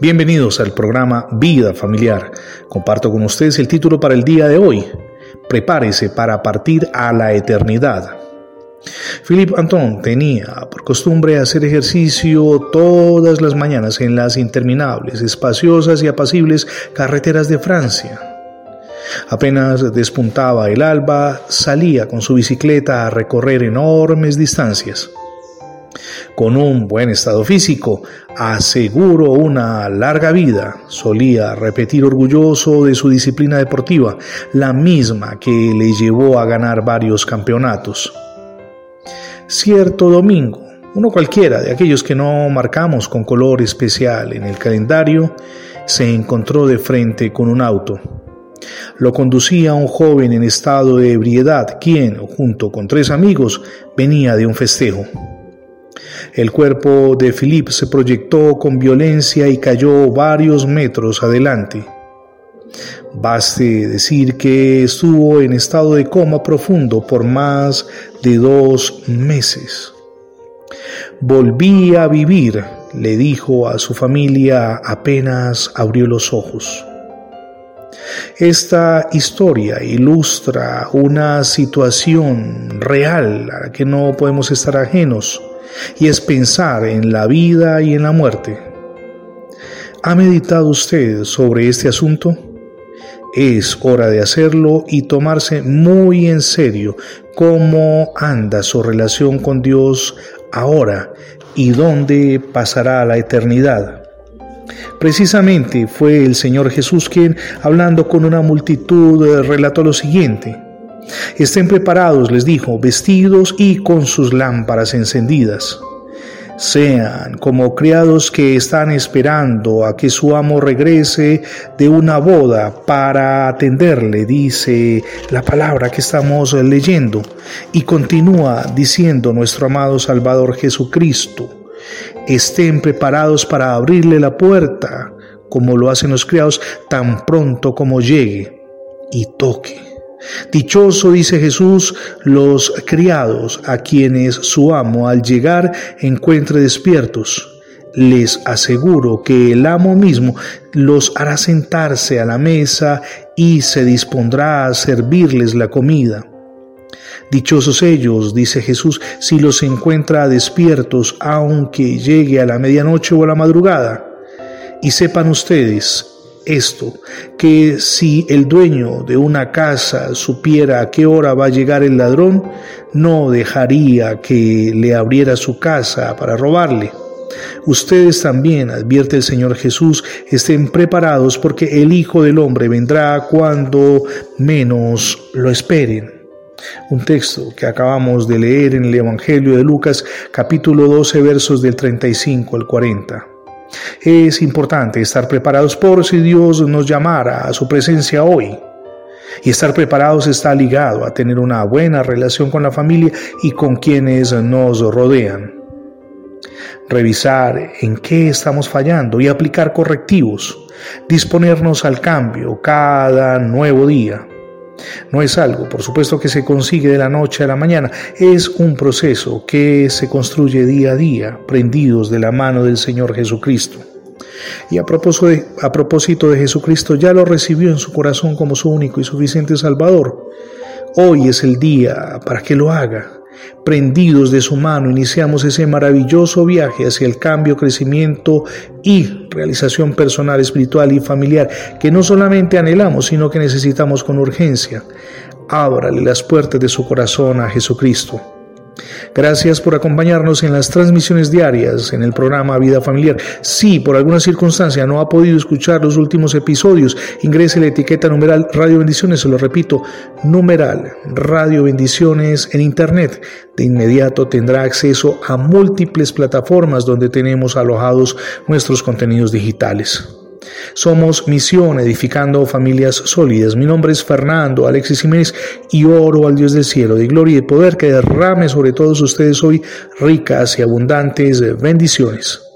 Bienvenidos al programa Vida Familiar. Comparto con ustedes el título para el día de hoy. Prepárese para partir a la eternidad. Philippe Anton tenía por costumbre hacer ejercicio todas las mañanas en las interminables, espaciosas y apacibles carreteras de Francia. Apenas despuntaba el alba, salía con su bicicleta a recorrer enormes distancias con un buen estado físico, aseguro una larga vida, solía repetir orgulloso de su disciplina deportiva, la misma que le llevó a ganar varios campeonatos. Cierto domingo, uno cualquiera de aquellos que no marcamos con color especial en el calendario, se encontró de frente con un auto. Lo conducía un joven en estado de ebriedad, quien, junto con tres amigos, venía de un festejo. El cuerpo de Philip se proyectó con violencia y cayó varios metros adelante. Baste decir que estuvo en estado de coma profundo por más de dos meses. Volví a vivir, le dijo a su familia apenas abrió los ojos. Esta historia ilustra una situación real a la que no podemos estar ajenos y es pensar en la vida y en la muerte. ¿Ha meditado usted sobre este asunto? Es hora de hacerlo y tomarse muy en serio cómo anda su relación con Dios ahora y dónde pasará la eternidad. Precisamente fue el Señor Jesús quien, hablando con una multitud, relató lo siguiente. Estén preparados, les dijo, vestidos y con sus lámparas encendidas. Sean como criados que están esperando a que su amo regrese de una boda para atenderle, dice la palabra que estamos leyendo. Y continúa diciendo nuestro amado Salvador Jesucristo. Estén preparados para abrirle la puerta, como lo hacen los criados, tan pronto como llegue y toque. Dichoso, dice Jesús, los criados a quienes su amo al llegar encuentre despiertos. Les aseguro que el amo mismo los hará sentarse a la mesa y se dispondrá a servirles la comida. Dichosos ellos, dice Jesús, si los encuentra despiertos aunque llegue a la medianoche o a la madrugada. Y sepan ustedes, esto, que si el dueño de una casa supiera a qué hora va a llegar el ladrón, no dejaría que le abriera su casa para robarle. Ustedes también, advierte el Señor Jesús, estén preparados porque el Hijo del Hombre vendrá cuando menos lo esperen. Un texto que acabamos de leer en el Evangelio de Lucas capítulo 12 versos del 35 al 40. Es importante estar preparados por si Dios nos llamara a su presencia hoy. Y estar preparados está ligado a tener una buena relación con la familia y con quienes nos rodean. Revisar en qué estamos fallando y aplicar correctivos. Disponernos al cambio cada nuevo día. No es algo, por supuesto, que se consigue de la noche a la mañana, es un proceso que se construye día a día, prendidos de la mano del Señor Jesucristo. Y a propósito, de, a propósito de Jesucristo, ya lo recibió en su corazón como su único y suficiente Salvador. Hoy es el día para que lo haga. Prendidos de su mano, iniciamos ese maravilloso viaje hacia el cambio, crecimiento y realización personal, espiritual y familiar que no solamente anhelamos, sino que necesitamos con urgencia. Ábrale las puertas de su corazón a Jesucristo. Gracias por acompañarnos en las transmisiones diarias en el programa Vida Familiar. Si por alguna circunstancia no ha podido escuchar los últimos episodios, ingrese la etiqueta numeral Radio Bendiciones, se lo repito, numeral Radio Bendiciones en Internet. De inmediato tendrá acceso a múltiples plataformas donde tenemos alojados nuestros contenidos digitales. Somos Misión Edificando Familias Sólidas. Mi nombre es Fernando Alexis Jiménez y oro al Dios del cielo de gloria y de poder que derrame sobre todos ustedes hoy ricas y abundantes bendiciones.